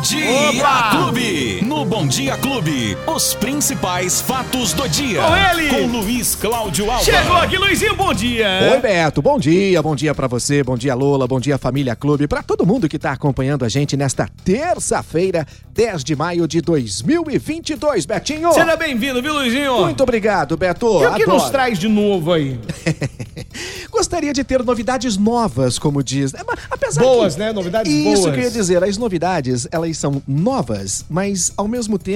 接吧 Dia Clube, os principais fatos do dia. Com ele. Com Luiz Cláudio Alba. Chegou aqui, Luizinho, bom dia. Oi, Beto. Bom dia, bom dia pra você, bom dia, Lola, bom dia, Família Clube, pra todo mundo que tá acompanhando a gente nesta terça-feira, 10 de maio de 2022, Betinho. Seja bem-vindo, viu, Luizinho? Muito obrigado, Beto. E o que Adoro. nos traz de novo aí? Gostaria de ter novidades novas, como diz. É, mas Apesar Boas, que... né? Novidades Isso boas. que eu ia dizer. As novidades, elas são novas, mas ao mesmo tempo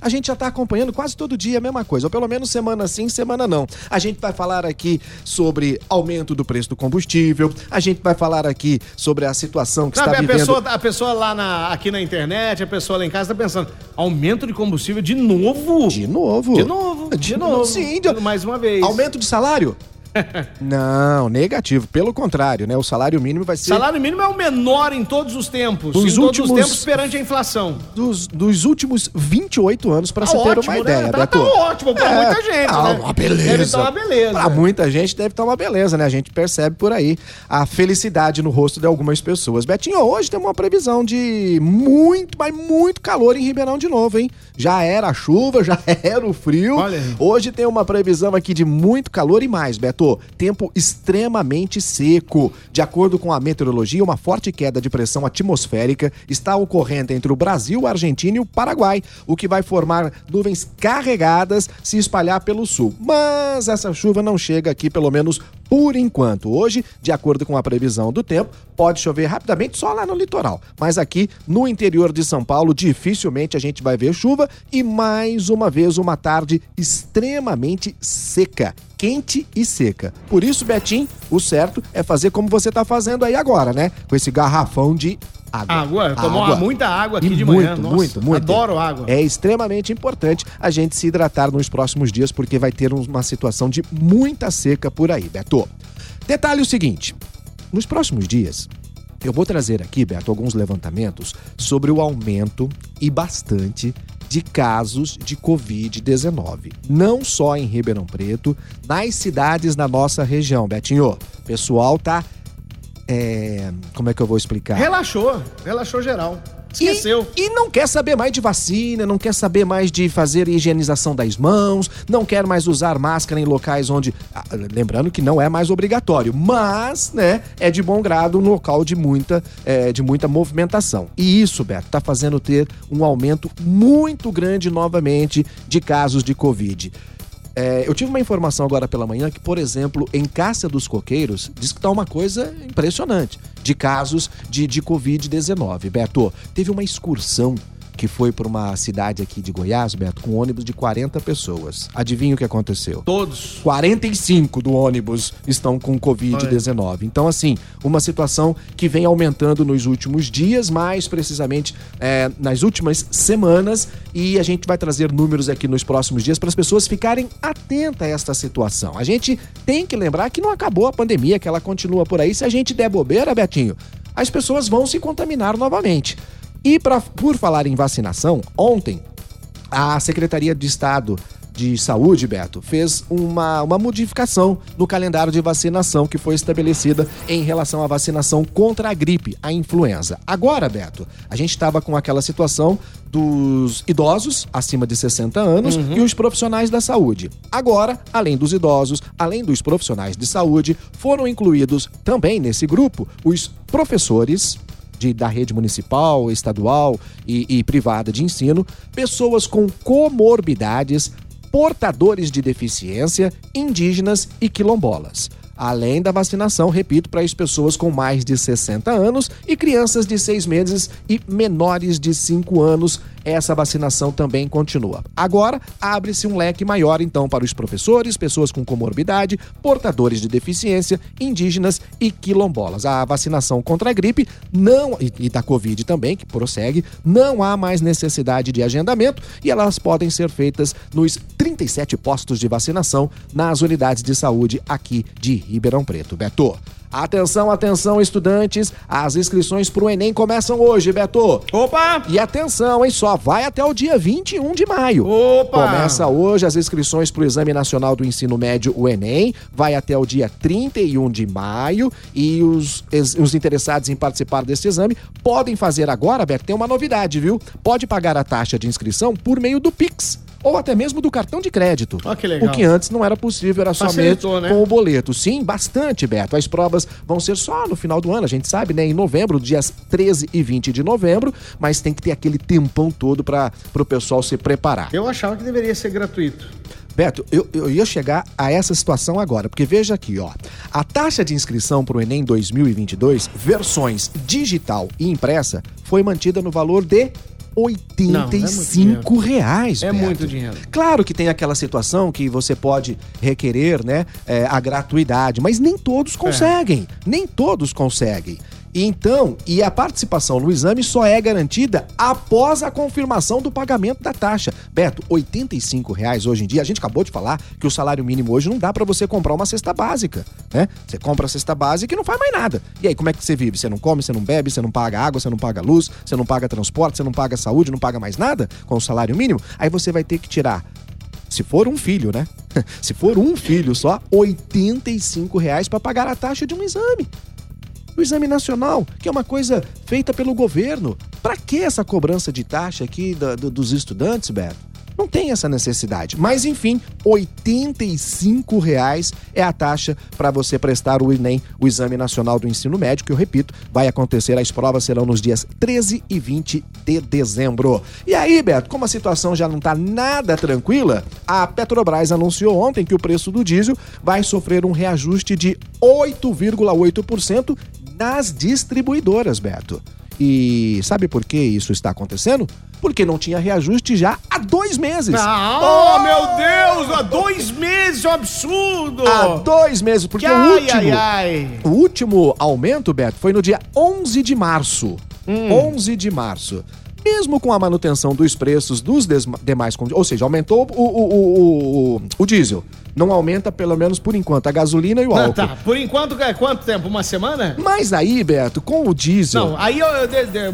a gente já tá acompanhando quase todo dia a mesma coisa. Ou pelo menos semana sim, semana não. A gente vai falar aqui sobre aumento do preço do combustível. A gente vai falar aqui sobre a situação que Sabe, está a, vivendo... pessoa, a pessoa lá na, aqui na internet, a pessoa lá em casa tá pensando, aumento de combustível de novo? De novo. De novo, de novo. Sim, de... Mais uma vez. Aumento de salário? não, negativo. Pelo contrário, né? O salário mínimo vai ser Salário mínimo é o menor em todos os tempos. Dos em todos últimos- os tempos perante a inflação. dos, dos últimos 28 anos, pra Tá você ter ótimo, uma né? ideia, Tá- Beto. tá ótimo pra muita gente, tá né? uma beleza. Deve estar uma beleza. Pra muita gente deve estar uma beleza, né? A gente percebe por aí a felicidade no rosto de algumas pessoas. Betinho, hoje tem uma previsão de muito, mas muito calor em Ribeirão de novo, hein? Já era a chuva, já era o frio. Olha. Hoje tem uma previsão aqui de muito calor e mais, Beto. Tempo extremamente seco. De acordo com a meteorologia, uma forte queda de pressão atmosférica está ocorrendo entre o Brasil, a Argentina e o Paraguai, o que vai formar nuvens carregadas se espalhar pelo sul. Mas essa chuva não chega aqui, pelo menos por enquanto. Hoje, de acordo com a previsão do tempo, pode chover rapidamente só lá no litoral. Mas aqui no interior de São Paulo, dificilmente a gente vai ver chuva e mais uma vez uma tarde extremamente seca. Quente e seca. Por isso, Betim, o certo é fazer como você tá fazendo aí agora, né? Com esse garrafão de água. Água, tomou Água. muita água aqui E de muito, manhã. Nossa, muito, muito. Adoro água. É extremamente importante a gente se hidratar nos próximos dias, porque vai ter uma situação de muita seca por aí, Beto. Detalhe o seguinte: nos próximos dias, eu vou trazer aqui, Beto, alguns levantamentos sobre o aumento e bastante de casos de Covid-19. Não só em Ribeirão Preto, nas cidades da nossa região, Betinho. O pessoal tá. É, como é que eu vou explicar? Relaxou, relaxou geral. Esqueceu. E, e não quer saber mais de vacina, não quer saber mais de fazer higienização das mãos, não quer mais usar máscara em locais onde. ah, lembrando que não é mais obrigatório, mas, né, é de bom grado um local de muita, é, de muita movimentação. E isso, Beto, tá fazendo ter um aumento muito grande novamente de casos de Covid. É, eu tive uma informação agora pela manhã que, por exemplo, em Cássia dos Coqueiros, diz que tá uma coisa impressionante de casos de, de Covid-19. Beto, teve uma excursão que foi para uma cidade aqui de Goiás, Beto, com um ônibus de 40 pessoas. Adivinha o que aconteceu? Todos. 45 do ônibus estão com Covid-19. Então, assim, uma situação que vem aumentando nos últimos dias, mais precisamente é, nas últimas semanas, e a gente vai trazer números aqui nos próximos dias para as pessoas ficarem atentas a esta situação. A gente tem que lembrar que não acabou a pandemia, que ela continua por aí. Se a gente der bobeira, Betinho, as pessoas vão se contaminar novamente. E pra, por falar em vacinação, ontem a Secretaria de Estado de Saúde, Beto, fez uma, uma modificação no calendário de vacinação que foi estabelecida em relação à vacinação contra a gripe, a influenza. Agora, Beto, a gente estava com aquela situação dos idosos acima de 60 anos e os profissionais da saúde. Agora, além dos idosos, além dos profissionais de saúde, foram incluídos também nesse grupo os professores, de- da rede municipal, estadual e, e privada de ensino, pessoas com comorbidades, portadores de deficiência, indígenas e quilombolas. Além da vacinação, repito, para as pessoas com mais de 60 anos e crianças de 6 meses e menores de 5 anos, essa vacinação também continua. Agora, abre-se um leque maior, então, para os professores, pessoas com comorbidade, portadores de deficiência, indígenas e quilombolas. A vacinação contra a gripe não e, e da Covid também, que prossegue, não há mais necessidade de agendamento e elas podem ser feitas nos 30 37 postos de vacinação nas unidades de saúde aqui de Ribeirão Preto. Beto. Atenção, atenção, estudantes. As inscrições para o Enem começam hoje, Beto. Opa! E atenção, hein? Só vai até o dia 21 de maio. Opa! Começa hoje as inscrições para o Exame Nacional do Ensino Médio, o Enem. Vai até o dia 31 de maio. E os, os interessados em participar desse exame podem fazer agora, Beto, tem uma novidade, viu? Pode pagar a taxa de inscrição por meio do Pix ou até mesmo do cartão de crédito. Ah, que legal. O que antes não era possível, era Facilitou, somente né? com o boleto. Sim, bastante, Beto. As provas vão ser só no final do ano, a gente sabe, né? Em novembro, dias 13 e 20 de novembro, mas tem que ter aquele tempão todo para o pessoal se preparar. Eu achava que deveria ser gratuito. Beto, eu, eu ia chegar a essa situação agora, porque veja aqui, ó. A taxa de inscrição para o Enem 2022, versões digital e impressa, foi mantida no valor de 85 reais. É Beto. muito dinheiro. Claro que tem aquela situação que você pode requerer, né, é, a gratuidade, mas nem todos conseguem. Nem todos conseguem. Então, e a participação no exame só é garantida após a confirmação do pagamento da taxa. Beto, 85 reais hoje em dia, a gente acabou de falar que o salário mínimo hoje não dá para você comprar uma cesta básica, né? Você compra a cesta básica e não faz mais nada. E aí, como é que você vive? Você não come, você não bebe, você não paga água, você não paga luz, você não paga transporte, você não paga saúde, não paga mais nada com o salário mínimo? Aí você vai ter que tirar se for um filho, né? Se for um filho só, 85 reais para pagar a taxa de um exame. O exame nacional, que é uma coisa feita pelo governo. Para que essa cobrança de taxa aqui da- do- dos estudantes, Beto? Não tem essa necessidade. Mas, enfim, 85 reais é a taxa para você prestar o Enem, o Exame Nacional do Ensino Médio, que eu repito, vai acontecer, as provas serão nos dias 13 e 20 de dezembro. E aí, Beto, como a situação já não está nada tranquila, a Petrobras anunciou ontem que o preço do diesel vai sofrer um reajuste de 8,8% nas distribuidoras, Beto. E sabe por que isso está acontecendo? Porque não tinha reajuste já há dois meses. Ah, oh, meu Deus! Há dois meses, é um absurdo! Há dois meses, porque Que o ai, último, ai, ai. o último aumento, Beto, foi no dia 11 de março. Hum. 11 de março. Mesmo com a manutenção dos preços dos demais ou seja, aumentou o, o, o, o, o diesel. Não aumenta, pelo menos por enquanto, a gasolina e o Ah, álcool. tá. Por enquanto, é quanto tempo? Uma semana? Mas aí, Beto, com o diesel. Não, aí eu,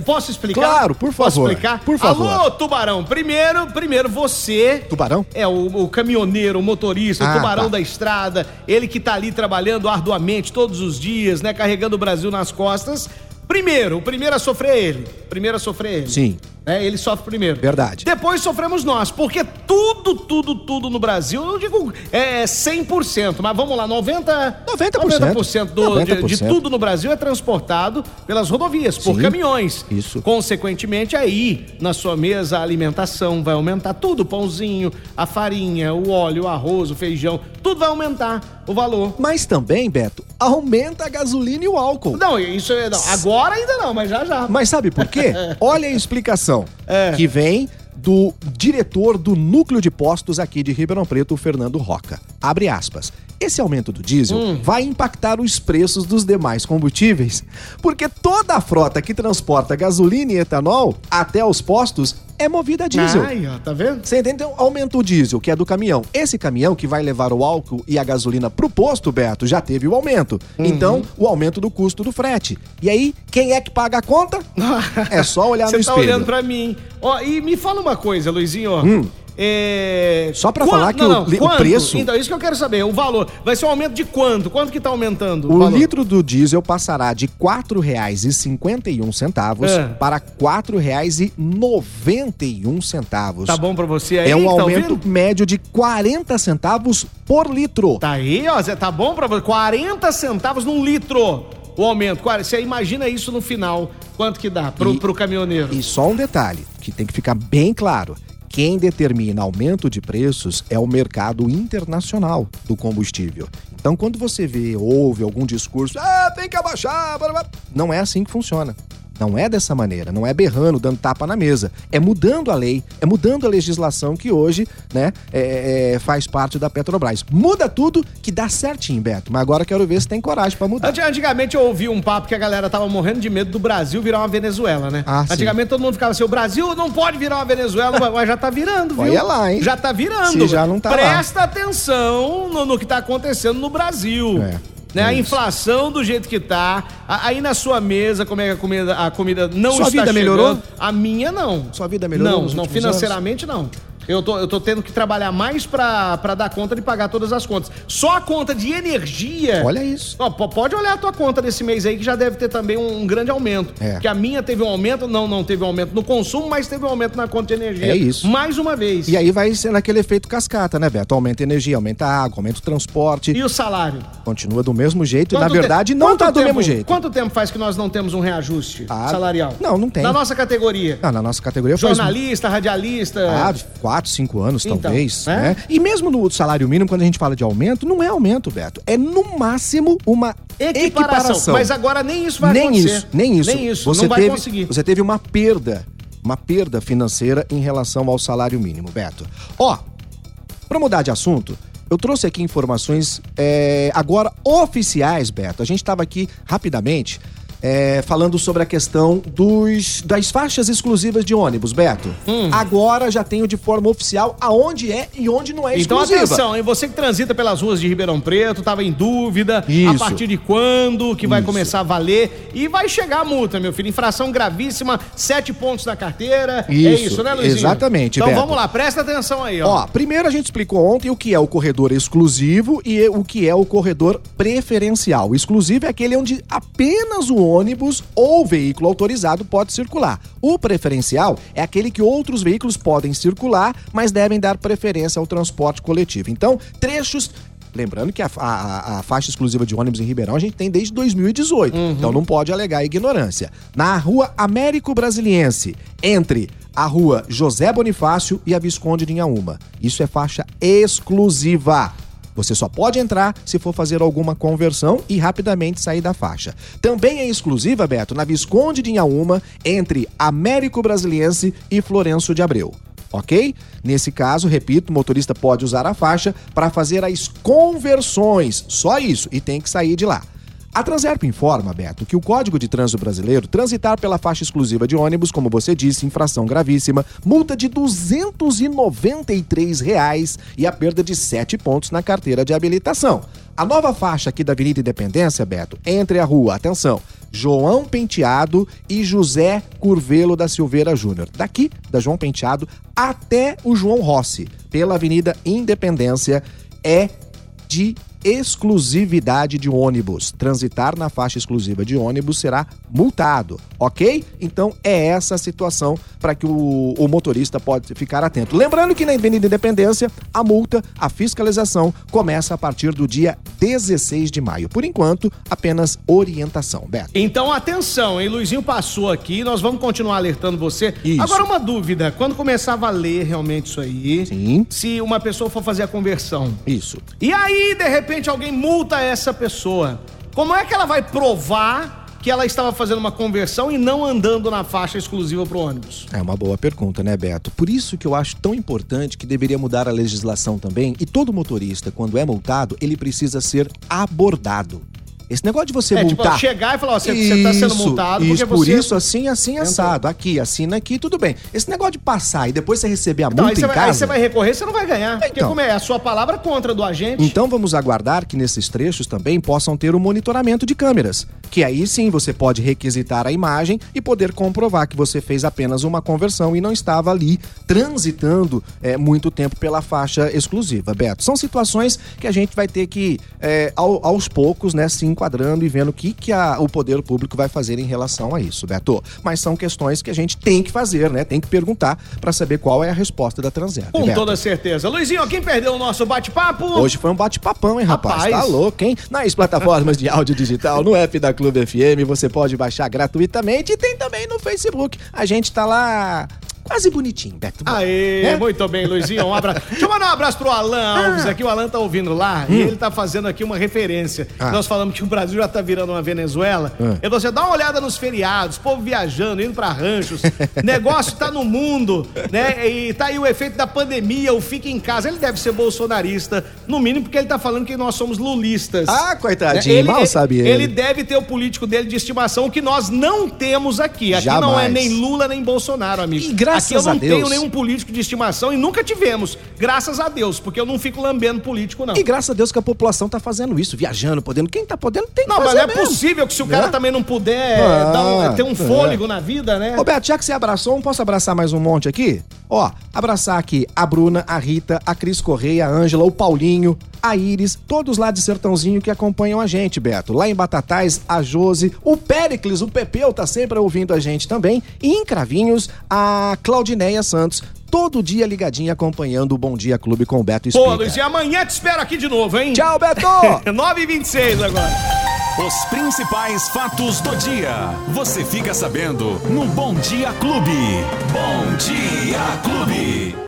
posso explicar? Claro, por Posso favor. explicar? Por favor. Alô, Tubarão. Primeiro, primeiro você... Tubarão? É, o, caminhoneiro, o motorista, Ah, o tubarão tá. da estrada, ele que tá ali trabalhando arduamente todos os dias, né? Carregando o Brasil nas costas. Primeiro, o primeiro a sofrer é ele. Primeiro a sofrer é ele. Sim. É, ele sofre primeiro. Verdade. Depois sofremos nós, porque tudo, tudo, tudo no Brasil, eu digo é 100%, mas vamos lá, 90, 90%. 90% do, De, de 90%. tudo no Brasil é transportado pelas rodovias, por Sim, caminhões. isso. Consequentemente, aí na sua mesa a alimentação vai aumentar tudo, o pãozinho, a farinha, o óleo, o arroz, o feijão, tudo vai aumentar o valor. Mas também, Beto, aumenta a gasolina e o álcool. Não, isso é, não, agora ainda não, mas já já. Mas sabe por quê? Olha a explicação É. que vem do diretor do núcleo de postos aqui de Ribeirão Preto, Fernando Roca. Abre aspas. Esse aumento do diesel Hum. vai impactar os preços dos demais combustíveis, porque toda a frota que transporta gasolina e etanol até os postos é movida a diesel. Ai, ó, tá vendo? Você entende? Então, aumenta o diesel, que é do caminhão. Esse caminhão que vai levar o álcool e a gasolina pro posto, Beto, já teve o aumento. Uhum. Então, o aumento do custo do frete. E aí, quem é que paga a conta? É só olhar Você no tá espelho. olhando pra mim. Ó, e me fala uma coisa, Luizinho. ó. É... Só pra Quan- falar que não, o não, o preço- Então, isso que eu quero saber. O valor. Vai ser um aumento de quanto? Quanto que tá aumentando? O valor? litro do diesel passará de R$ 4,51 É. para R$ 4,91. Tá bom pra você aí? É um tá aumento ouvindo? médio de 40 centavos por litro. Tá aí, ó. Zé, Tá bom pra você? 40 centavos num litro. O aumento. Você imagina isso no final. Quanto que dá pro, E- pro caminhoneiro? E só um detalhe, que tem que ficar bem claro. Quem determina aumento de preços é o mercado internacional do combustível. Então, quando você vê, ouve algum discurso, ah, tem que abaixar, blá, blá", não é assim que funciona. Não é dessa maneira, não é berrando, dando tapa na mesa. É mudando a lei, é mudando a legislação que hoje, né, é, é, faz parte da Petrobras. Muda tudo que dá certinho, Beto. Mas agora quero ver se tem coragem para mudar. Antigamente eu ouvi um papo que a galera tava morrendo de medo do Brasil virar uma Venezuela, né? Ah, Antigamente sim. todo mundo ficava assim, o Brasil não pode virar uma Venezuela, mas já tá virando, viu? Olha lá, hein? Já tá virando. Se já não tá Presta lá. atenção no, no que tá acontecendo no Brasil. É. Né? A inflação do jeito que tá. Aí na sua mesa, como é que a comida, a comida não sua está vida chegando. melhorou? A minha não. Sua vida melhorou? Não, não financeiramente não. Eu tô, eu tô tendo que trabalhar mais pra, pra dar conta de pagar todas as contas. Só a conta de energia. Olha isso. Ó, pode olhar a tua conta desse mês aí, que já deve ter também um, um grande aumento. É. Que a minha teve um aumento, não, não teve um aumento no consumo, mas teve um aumento na conta de energia. É isso. Mais uma vez. E aí vai sendo aquele efeito cascata, né, Beto? Aumenta a energia, aumenta a água, aumenta o transporte. E o salário? Continua do mesmo jeito Quanto e, na verdade, não tá do mesmo jeito. Quanto tempo faz que nós não temos um reajuste ah, salarial? Não, não tem. Na nossa categoria? Não, na nossa categoria Jornalista, faz... radialista. Ah, quatro, cinco anos, então, talvez. É? Né? E mesmo no salário mínimo, quando a gente fala de aumento, não é aumento, Beto. É no máximo uma equiparação. equiparação. Mas agora nem isso vai nem acontecer. Isso, nem isso. Nem isso. Você não vai teve, conseguir. Você teve uma perda, uma perda financeira em relação ao salário mínimo, Beto. Ó, para mudar de assunto, eu trouxe aqui informações é, agora oficiais, Beto. A gente estava aqui rapidamente é, falando sobre a questão dos, das faixas exclusivas de ônibus, Beto. Hum. Agora já tenho de forma oficial aonde é e onde não é então, exclusiva. Então atenção, hein? Você que transita pelas ruas de Ribeirão Preto, estava em dúvida, Isso. a partir de quando que vai Isso. começar a valer e vai chegar a multa, meu filho. Infração gravíssima, sete pontos na carteira. É isso. É isso, né, Luizinho? Exatamente, Então Beto. vamos lá, presta atenção aí, ó. Ó, primeiro a gente explicou ontem o que é o corredor exclusivo e o que é o corredor preferencial. O exclusivo é aquele onde apenas o ônibus ou veículo autorizado pode circular. O preferencial é aquele que outros veículos podem circular, mas devem dar preferência ao transporte coletivo. Então, trechos Lembrando que a, a, a, faixa exclusiva de ônibus em Ribeirão a gente tem desde 2018, uhum. então não pode alegar ignorância. Na rua Américo Brasiliense, entre a rua José Bonifácio e a Visconde de Inhaúma. Isso é faixa exclusiva. Você só pode entrar se for fazer alguma conversão e rapidamente sair da faixa. Também é exclusiva, Beto, na Visconde de Inhaúma, entre Américo Brasiliense e Florenço de Abreu. Ok? Nesse caso, repito, o motorista pode usar a faixa para fazer as conversões, só isso, e tem que sair de lá. A Transerp informa, Beto, que o Código de Trânsito Brasileiro transitar pela faixa exclusiva de ônibus, como você disse, infração gravíssima, multa de 293 reais e a perda de 7 pontos na carteira de habilitação. A nova faixa aqui da Avenida Independência, Beto, entre a rua, atenção, João Penteado e José Curvelo da Silveira Júnior. Daqui, da João Penteado, até o João Rossi, pela Avenida Independência, é de exclusividade de ônibus. Transitar na faixa exclusiva de ônibus será multado, ok? Então é essa a situação para que o, o, motorista pode ficar atento. Lembrando que na Avenida Independência, a multa, a fiscalização começa a partir do dia 16 de maio. Por enquanto, apenas orientação, Beto. Então atenção, hein? Luizinho passou aqui, nós vamos continuar alertando você. Isso. Agora uma dúvida, quando começar a valer realmente isso aí, Sim. se uma pessoa for fazer a conversão. Isso. E aí, de repente, repente alguém multa essa pessoa, como é que ela vai provar que ela estava fazendo uma conversão e não andando na faixa exclusiva para o ônibus? É uma boa pergunta, né, Beto? Por isso que eu acho tão importante que deveria mudar a legislação também e todo motorista, quando é multado, ele precisa ser abordado. Esse negócio de você é, tipo, multar. Tipo, chegar e falar, ó, você, está sendo multado isso, por você... isso, assim, assim, assado. Aqui, assina aqui, tudo bem. Esse negócio de passar e depois você receber a então, multa em vai, casa... Aí você vai recorrer, você não vai ganhar. Então, porque como é a sua palavra contra do agente... Então vamos aguardar que nesses trechos também possam ter o um monitoramento de câmeras. Que aí sim você pode requisitar a imagem e poder comprovar que você fez apenas uma conversão e não estava ali transitando é, muito tempo pela faixa exclusiva, Beto. São situações que a gente vai ter que, é, ao, aos poucos, né, se enquadrando e vendo que, que a, o poder público vai fazer em relação a isso, Beto. Mas são questões que a gente tem que fazer, né? Tem que perguntar para saber qual é a resposta da Transerp. Com Beto. toda certeza. Luizinho, quem perdeu o nosso bate-papo? Hoje foi um bate-papão, hein, rapaz? rapaz? Tá louco, hein? Nas plataformas de áudio digital, no app da Clube FM, você pode baixar gratuitamente e tem também no Facebook. A gente tá lá Quase bonitinho, Beto. Aê, é? muito bem, Luizinho. Um abraço. Deixa eu mandar um abraço pro Alan Alves ah. aqui. O Alan tá ouvindo lá hum. e ele tá fazendo aqui uma referência. Ah. Nós falamos que o Brasil já tá virando uma Venezuela. Ah. E você dá uma olhada nos feriados, povo viajando, indo pra ranchos. negócio tá no mundo, né? E tá aí o efeito da pandemia, o fica em casa. Ele deve ser bolsonarista, no mínimo porque ele tá falando que nós somos lulistas. Ah, coitadinho, ele, mal sabe ele. Ele deve ter o político dele de estimação que nós não temos aqui. Aqui Jamais. não é nem Lula nem Bolsonaro, amigo. E graças aqui eu não tenho nenhum político de estimação e nunca tivemos. Graças a Deus, porque eu não fico lambendo político, não. E graças a Deus que a população tá fazendo isso, viajando, podendo. Quem tá podendo tem que não, fazer. Não, mas não é possível que se o cara né? também não puder ah, um, ter um é. fôlego é. na vida, né? Roberto, já que você abraçou, não posso abraçar mais um monte aqui? Ó, abraçar aqui a Bruna, a Rita, a Cris Correia, a Ângela, o Paulinho, a Iris, todos lá de Sertãozinho que acompanham a gente, Beto. Lá em Batatais, a Jose, o Péricles, o Pepeu tá sempre ouvindo a gente também. E em Cravinhos, a Claudineia Santos, todo dia ligadinha acompanhando o Bom Dia Clube com o Beto Espiga. Pô, Luiz, e amanhã te espero aqui de novo, hein? Tchau, Beto! 9h26 agora. Os principais fatos do dia. Você fica sabendo no Bom Dia Clube. Bom Dia Clube.